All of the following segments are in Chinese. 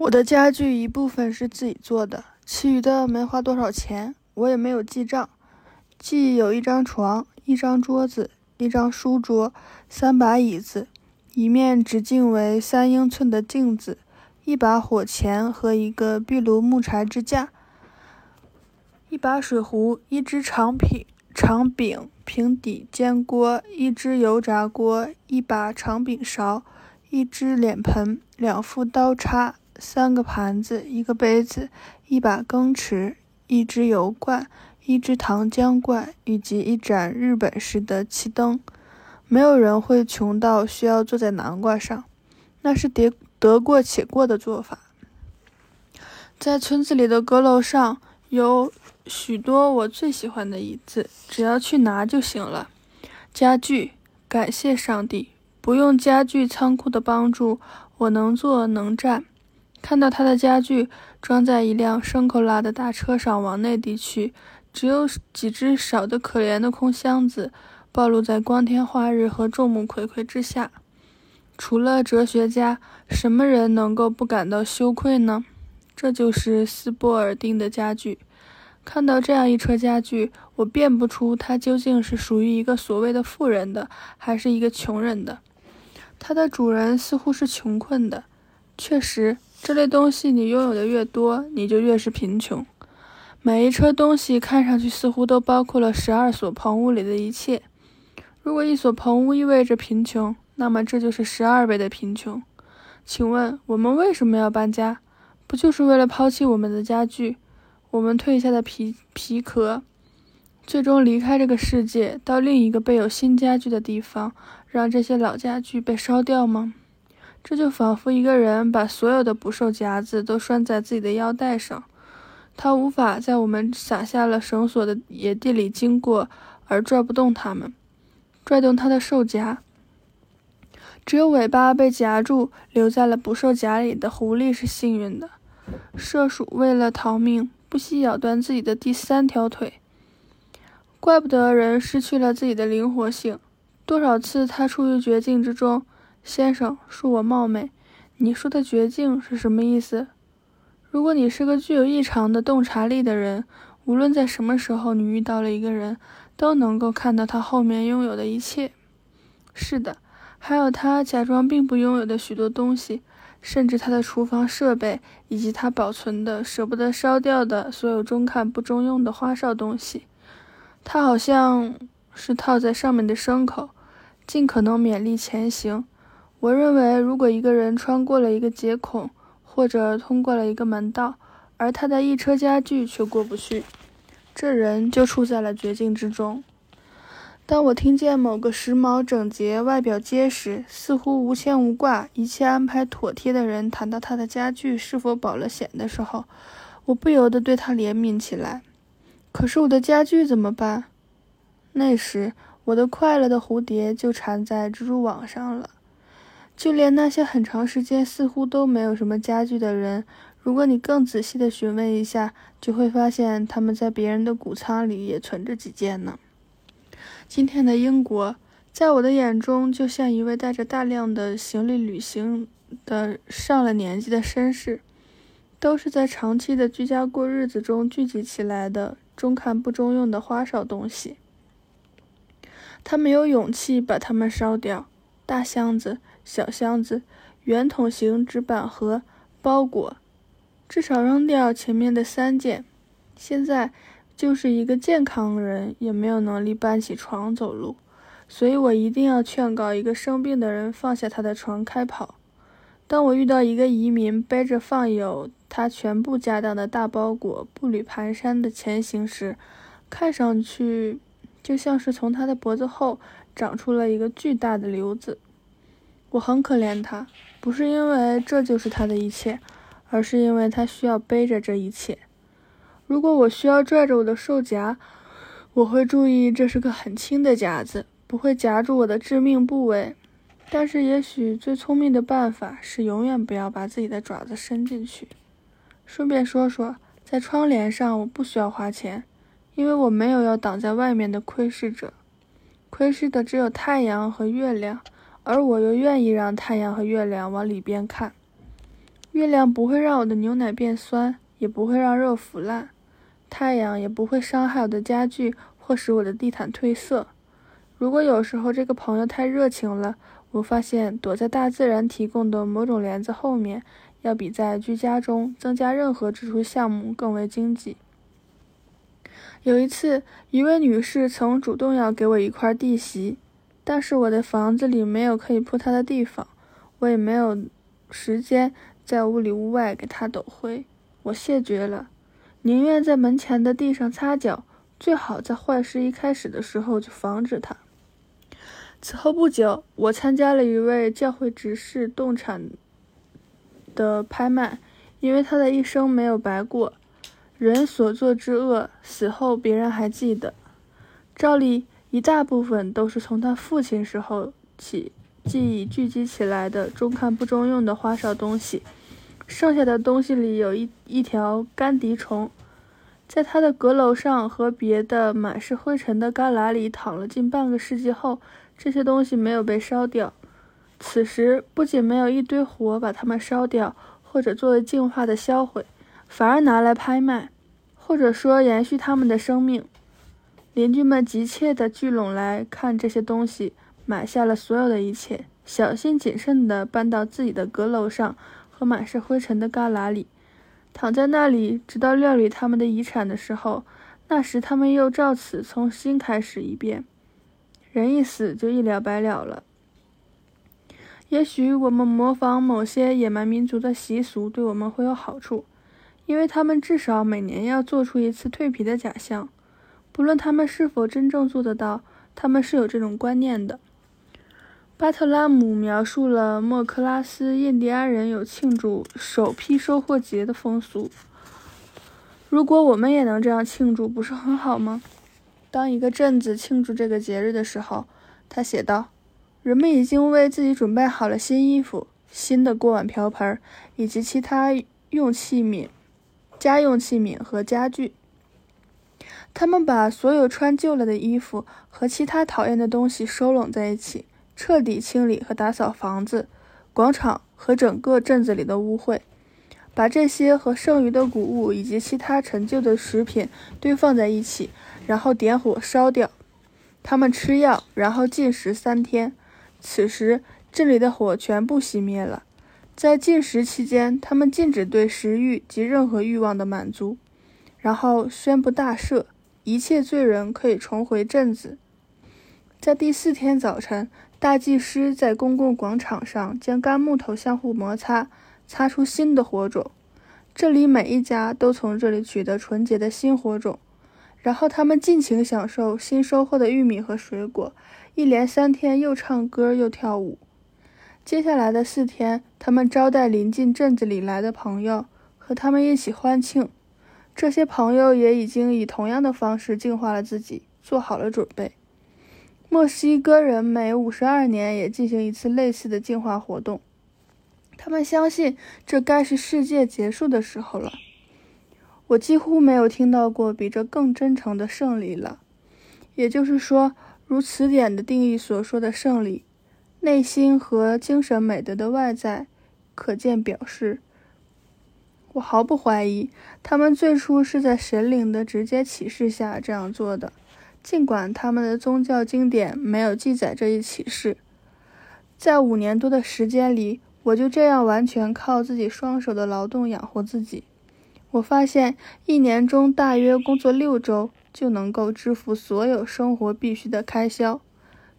我的家具一部分是自己做的，其余的没花多少钱，我也没有记账。既有一张床、一张桌子、一张书桌、三把椅子，一面直径为三英寸的镜子，一把火钳和一个壁炉木柴支架，一把水壶，一只长柄长柄平底煎锅，一只油炸锅，一把长柄勺，一只脸盆，两副刀叉。三个盘子，一个杯子，一把羹匙，一只油罐，一只糖浆罐，以及一盏日本式的气灯。没有人会穷到需要坐在南瓜上，那是得得过且过的做法。在村子里的阁楼上有许多我最喜欢的椅子，只要去拿就行了。家具，感谢上帝，不用家具仓库的帮助，我能坐能站。看到他的家具装在一辆牲口拉的大车上往内地去，只有几只少得可怜的空箱子暴露在光天化日和众目睽睽之下。除了哲学家，什么人能够不感到羞愧呢？这就是斯波尔丁的家具。看到这样一车家具，我辨不出它究竟是属于一个所谓的富人的，还是一个穷人的。它的主人似乎是穷困的。确实。这类东西你拥有的越多，你就越是贫穷。每一车东西看上去似乎都包括了十二所棚屋里的一切。如果一所棚屋意味着贫穷，那么这就是十二倍的贫穷。请问我们为什么要搬家？不就是为了抛弃我们的家具，我们褪下的皮皮壳，最终离开这个世界，到另一个备有新家具的地方，让这些老家具被烧掉吗？这就仿佛一个人把所有的捕兽夹子都拴在自己的腰带上，他无法在我们撒下了绳索的野地里经过而拽不动它们，拽动他的兽夹。只有尾巴被夹住留在了捕兽夹里的狐狸是幸运的。麝鼠为了逃命不惜咬断自己的第三条腿，怪不得人失去了自己的灵活性。多少次他处于绝境之中。先生，恕我冒昧，你说的绝境是什么意思？如果你是个具有异常的洞察力的人，无论在什么时候你遇到了一个人，都能够看到他后面拥有的一切。是的，还有他假装并不拥有的许多东西，甚至他的厨房设备，以及他保存的舍不得烧掉的所有中看不中用的花哨东西。他好像是套在上面的牲口，尽可能勉力前行。我认为，如果一个人穿过了一个接孔，或者通过了一个门道，而他的一车家具却过不去，这人就处在了绝境之中。当我听见某个时髦、整洁、外表结实、似乎无牵无挂、一切安排妥帖的人谈到他的家具是否保了险的时候，我不由得对他怜悯起来。可是我的家具怎么办？那时，我的快乐的蝴蝶就缠在蜘蛛网上了。就连那些很长时间似乎都没有什么家具的人，如果你更仔细的询问一下，就会发现他们在别人的谷仓里也存着几件呢。今天的英国，在我的眼中，就像一位带着大量的行李旅行的上了年纪的绅士，都是在长期的居家过日子中聚集起来的中看不中用的花哨东西。他没有勇气把它们烧掉，大箱子。小箱子、圆筒形纸板盒、包裹，至少扔掉前面的三件。现在就是一个健康人也没有能力搬起床走路，所以我一定要劝告一个生病的人放下他的床开跑。当我遇到一个移民背着放有他全部家当的大包裹步履蹒跚的前行时，看上去就像是从他的脖子后长出了一个巨大的瘤子。我很可怜他，不是因为这就是他的一切，而是因为他需要背着这一切。如果我需要拽着我的兽夹，我会注意这是个很轻的夹子，不会夹住我的致命部位。但是，也许最聪明的办法是永远不要把自己的爪子伸进去。顺便说说，在窗帘上我不需要花钱，因为我没有要挡在外面的窥视者，窥视的只有太阳和月亮。而我又愿意让太阳和月亮往里边看。月亮不会让我的牛奶变酸，也不会让肉腐烂；太阳也不会伤害我的家具或使我的地毯褪色。如果有时候这个朋友太热情了，我发现躲在大自然提供的某种帘子后面，要比在居家中增加任何支出项目更为经济。有一次，一位女士曾主动要给我一块地席，但是我的房子里没有可以铺它的地方，我也没有时间在屋里屋外给它抖灰，我谢绝了，宁愿在门前的地上擦脚，最好在坏事一开始的时候就防止它。此后不久，我参加了一位教会执事动产的拍卖，因为他的一生没有白过。人所做之恶，死后别人还记得。照例，一大部分都是从他父亲时候起记忆聚集起来的中看不中用的花哨东西。剩下的东西里有一一条干笛虫，在他的阁楼上和别的满是灰尘的旮旯里躺了近半个世纪后，这些东西没有被烧掉。此时不仅没有一堆火把它们烧掉，或者作为净化的销毁。反而拿来拍卖，或者说延续他们的生命。邻居们急切地聚拢来看这些东西，买下了所有的一切，小心谨慎地搬到自己的阁楼上和满是灰尘的旮旯里，躺在那里，直到料理他们的遗产的时候。那时他们又照此从新开始一遍。人一死就一了百了了。也许我们模仿某些野蛮民族的习俗，对我们会有好处。因为他们至少每年要做出一次蜕皮的假象，不论他们是否真正做得到，他们是有这种观念的。巴特拉姆描述了莫克拉斯印第安人有庆祝首批收获节的风俗。如果我们也能这样庆祝，不是很好吗？当一个镇子庆祝这个节日的时候，他写道：“人们已经为自己准备好了新衣服、新的锅碗瓢盆以及其他用器皿。”家用器皿和家具，他们把所有穿旧了的衣服和其他讨厌的东西收拢在一起，彻底清理和打扫房子、广场和整个镇子里的污秽，把这些和剩余的谷物以及其他陈旧的食品堆放在一起，然后点火烧掉。他们吃药，然后禁食三天，此时镇里的火全部熄灭了。在禁食期间，他们禁止对食欲及任何欲望的满足，然后宣布大赦，一切罪人可以重回镇子。在第四天早晨，大祭司在公共广场上将干木头相互摩擦，擦出新的火种。这里每一家都从这里取得纯洁的新火种，然后他们尽情享受新收获的玉米和水果，一连三天又唱歌又跳舞。接下来的四天，他们招待临近镇子里来的朋友，和他们一起欢庆。这些朋友也已经以同样的方式净化了自己，做好了准备。墨西哥人每五十二年也进行一次类似的净化活动。他们相信这该是世界结束的时候了。我几乎没有听到过比这更真诚的胜利了。也就是说，如词典的定义所说的胜利。内心和精神美德的外在，可见表示。我毫不怀疑，他们最初是在神灵的直接启示下这样做的，尽管他们的宗教经典没有记载这一启示。在五年多的时间里，我就这样完全靠自己双手的劳动养活自己。我发现，一年中大约工作六周，就能够支付所有生活必需的开销。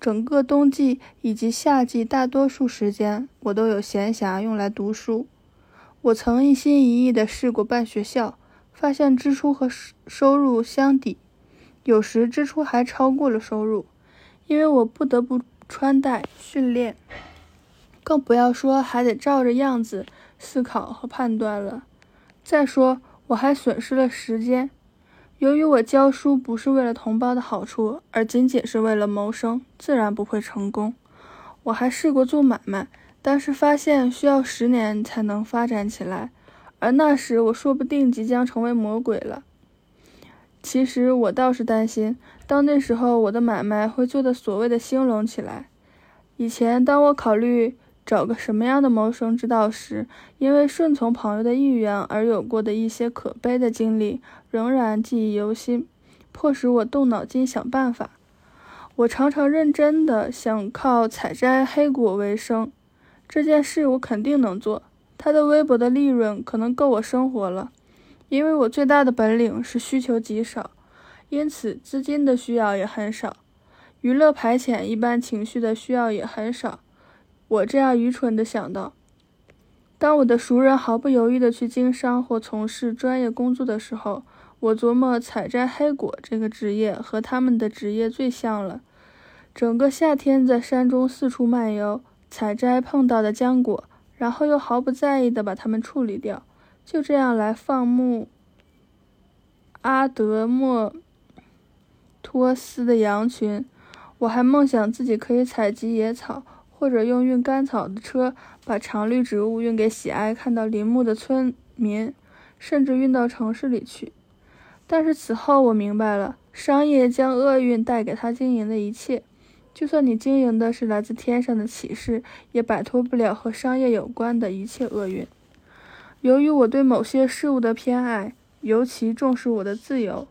整个冬季以及夏季大多数时间，我都有闲暇用来读书。我曾一心一意地试过办学校，发现支出和收入相抵，有时支出还超过了收入，因为我不得不穿戴、训练，更不要说还得照着样子思考和判断了。再说，我还损失了时间。由于我教书不是为了同胞的好处，而仅仅是为了谋生，自然不会成功。我还试过做买卖，但是发现需要十年才能发展起来，而那时我说不定即将成为魔鬼了。其实我倒是担心，到那时候我的买卖会做的所谓的兴隆起来。以前当我考虑找个什么样的谋生之道时，因为顺从朋友的意愿而有过的一些可悲的经历，仍然记忆犹新，迫使我动脑筋想办法。我常常认真的想靠采摘黑果为生，这件事我肯定能做。他的微薄的利润可能够我生活了，因为我最大的本领是需求极少，因此资金的需要也很少，娱乐排遣一般情绪的需要也很少。我这样愚蠢地想到，当我的熟人毫不犹豫地去经商或从事专业工作的时候，我琢磨采摘黑果这个职业和他们的职业最像了。整个夏天在山中四处漫游，采摘碰到的浆果，然后又毫不在意地把它们处理掉，就这样来放牧阿德莫托斯的羊群。我还梦想自己可以采集野草。或者用运干草的车把常绿植物运给喜爱看到林木的村民，甚至运到城市里去。但是此后我明白了，商业将厄运带给他经营的一切，就算你经营的是来自天上的启示，也摆脱不了和商业有关的一切厄运。由于我对某些事物的偏爱，尤其重视我的自由，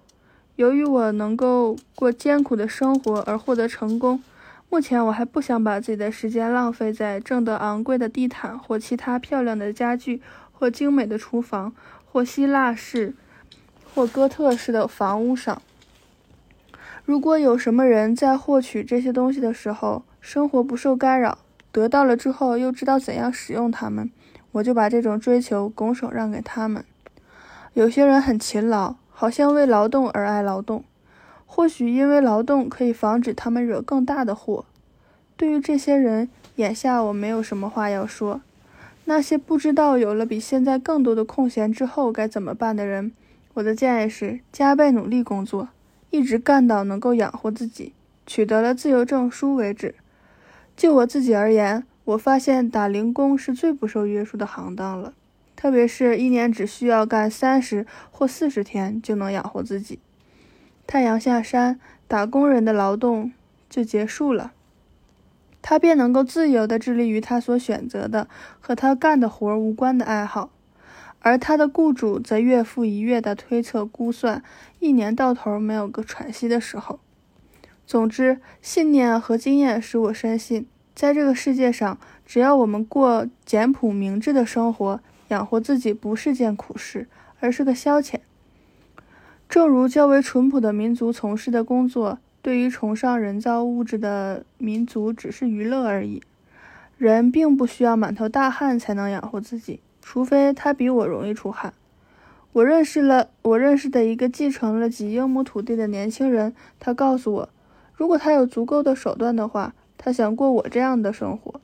由于我能够过艰苦的生活而获得成功。目前我还不想把自己的时间浪费在挣得昂贵的地毯或其他漂亮的家具，或精美的厨房，或希腊式或哥特式的房屋上。如果有什么人在获取这些东西的时候，生活不受干扰，得到了之后又知道怎样使用它们，我就把这种追求拱手让给他们。有些人很勤劳，好像为劳动而爱劳动。或许因为劳动可以防止他们惹更大的祸。对于这些人，眼下我没有什么话要说。那些不知道有了比现在更多的空闲之后该怎么办的人，我的建议是加倍努力工作，一直干到能够养活自己，取得了自由证书为止。就我自己而言，我发现打零工是最不受约束的行当了，特别是一年只需要干三十或四十天就能养活自己。太阳下山，打工人的劳动就结束了，他便能够自由地致力于他所选择的和他干的活无关的爱好，而他的雇主则月复一月地推测估算，一年到头没有个喘息的时候。总之，信念和经验使我深信，在这个世界上，只要我们过简朴明智的生活，养活自己不是件苦事，而是个消遣。正如较为淳朴的民族从事的工作，对于崇尚人造物质的民族只是娱乐而已。人并不需要满头大汗才能养活自己，除非他比我容易出汗。我认识了我认识的一个继承了几英亩土地的年轻人，他告诉我，如果他有足够的手段的话，他想过我这样的生活。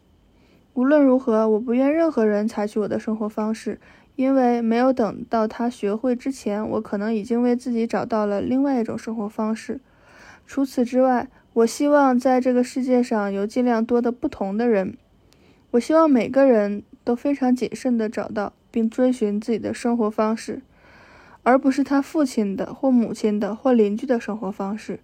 无论如何，我不愿任何人采取我的生活方式。因为没有等到他学会之前，我可能已经为自己找到了另外一种生活方式。除此之外，我希望在这个世界上有尽量多的不同的人。我希望每个人都非常谨慎地找到并追寻自己的生活方式，而不是他父亲的或母亲的或邻居的生活方式。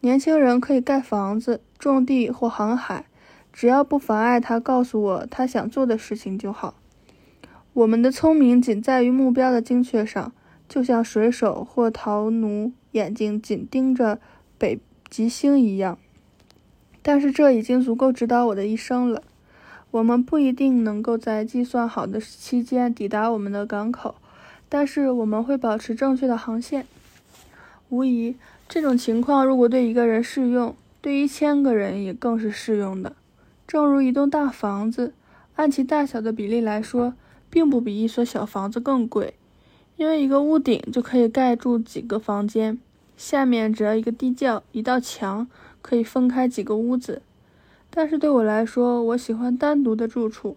年轻人可以盖房子、种地或航海，只要不妨碍他告诉我他想做的事情就好。我们的聪明仅在于目标的精确上，就像水手或陶奴眼睛紧盯着北极星一样。但是这已经足够指导我的一生了。我们不一定能够在计算好的期间抵达我们的港口，但是我们会保持正确的航线。无疑，这种情况如果对一个人适用，对一千个人也更是适用的。正如一栋大房子，按其大小的比例来说。并不比一所小房子更贵，因为一个屋顶就可以盖住几个房间，下面只要一个地窖、一道墙，可以分开几个屋子。但是对我来说，我喜欢单独的住处，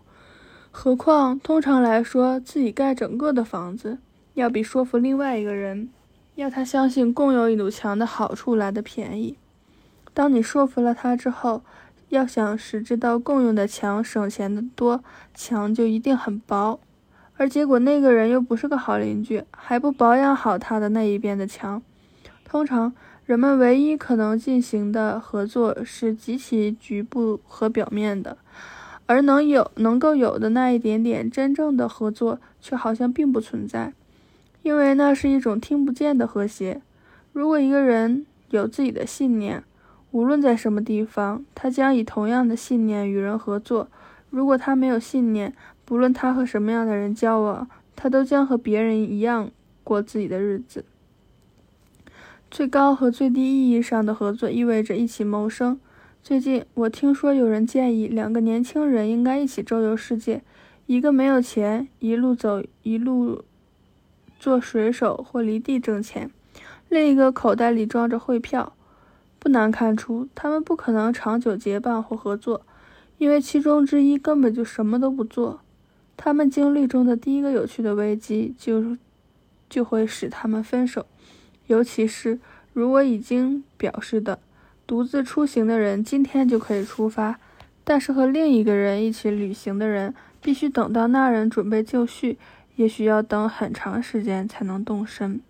何况通常来说，自己盖整个的房子，要比说服另外一个人，要他相信共有一堵墙的好处来的便宜。当你说服了他之后，要想使这道共用的墙省钱的多，墙就一定很薄。而结果，那个人又不是个好邻居，还不保养好他的那一边的墙。通常，人们唯一可能进行的合作是极其局部和表面的，而能有能够有的那一点点真正的合作，却好像并不存在，因为那是一种听不见的和谐。如果一个人有自己的信念，无论在什么地方，他将以同样的信念与人合作；如果他没有信念，不论他和什么样的人交往，他都将和别人一样过自己的日子。最高和最低意义上的合作意味着一起谋生。最近，我听说有人建议两个年轻人应该一起周游世界，一个没有钱，一路走一路做水手或离地挣钱，另一个口袋里装着汇票。不难看出，他们不可能长久结伴或合作，因为其中之一根本就什么都不做。他们经历中的第一个有趣的危机，就就会使他们分手。尤其是如果已经表示的，独自出行的人今天就可以出发，但是和另一个人一起旅行的人，必须等到那人准备就绪，也许要等很长时间才能动身。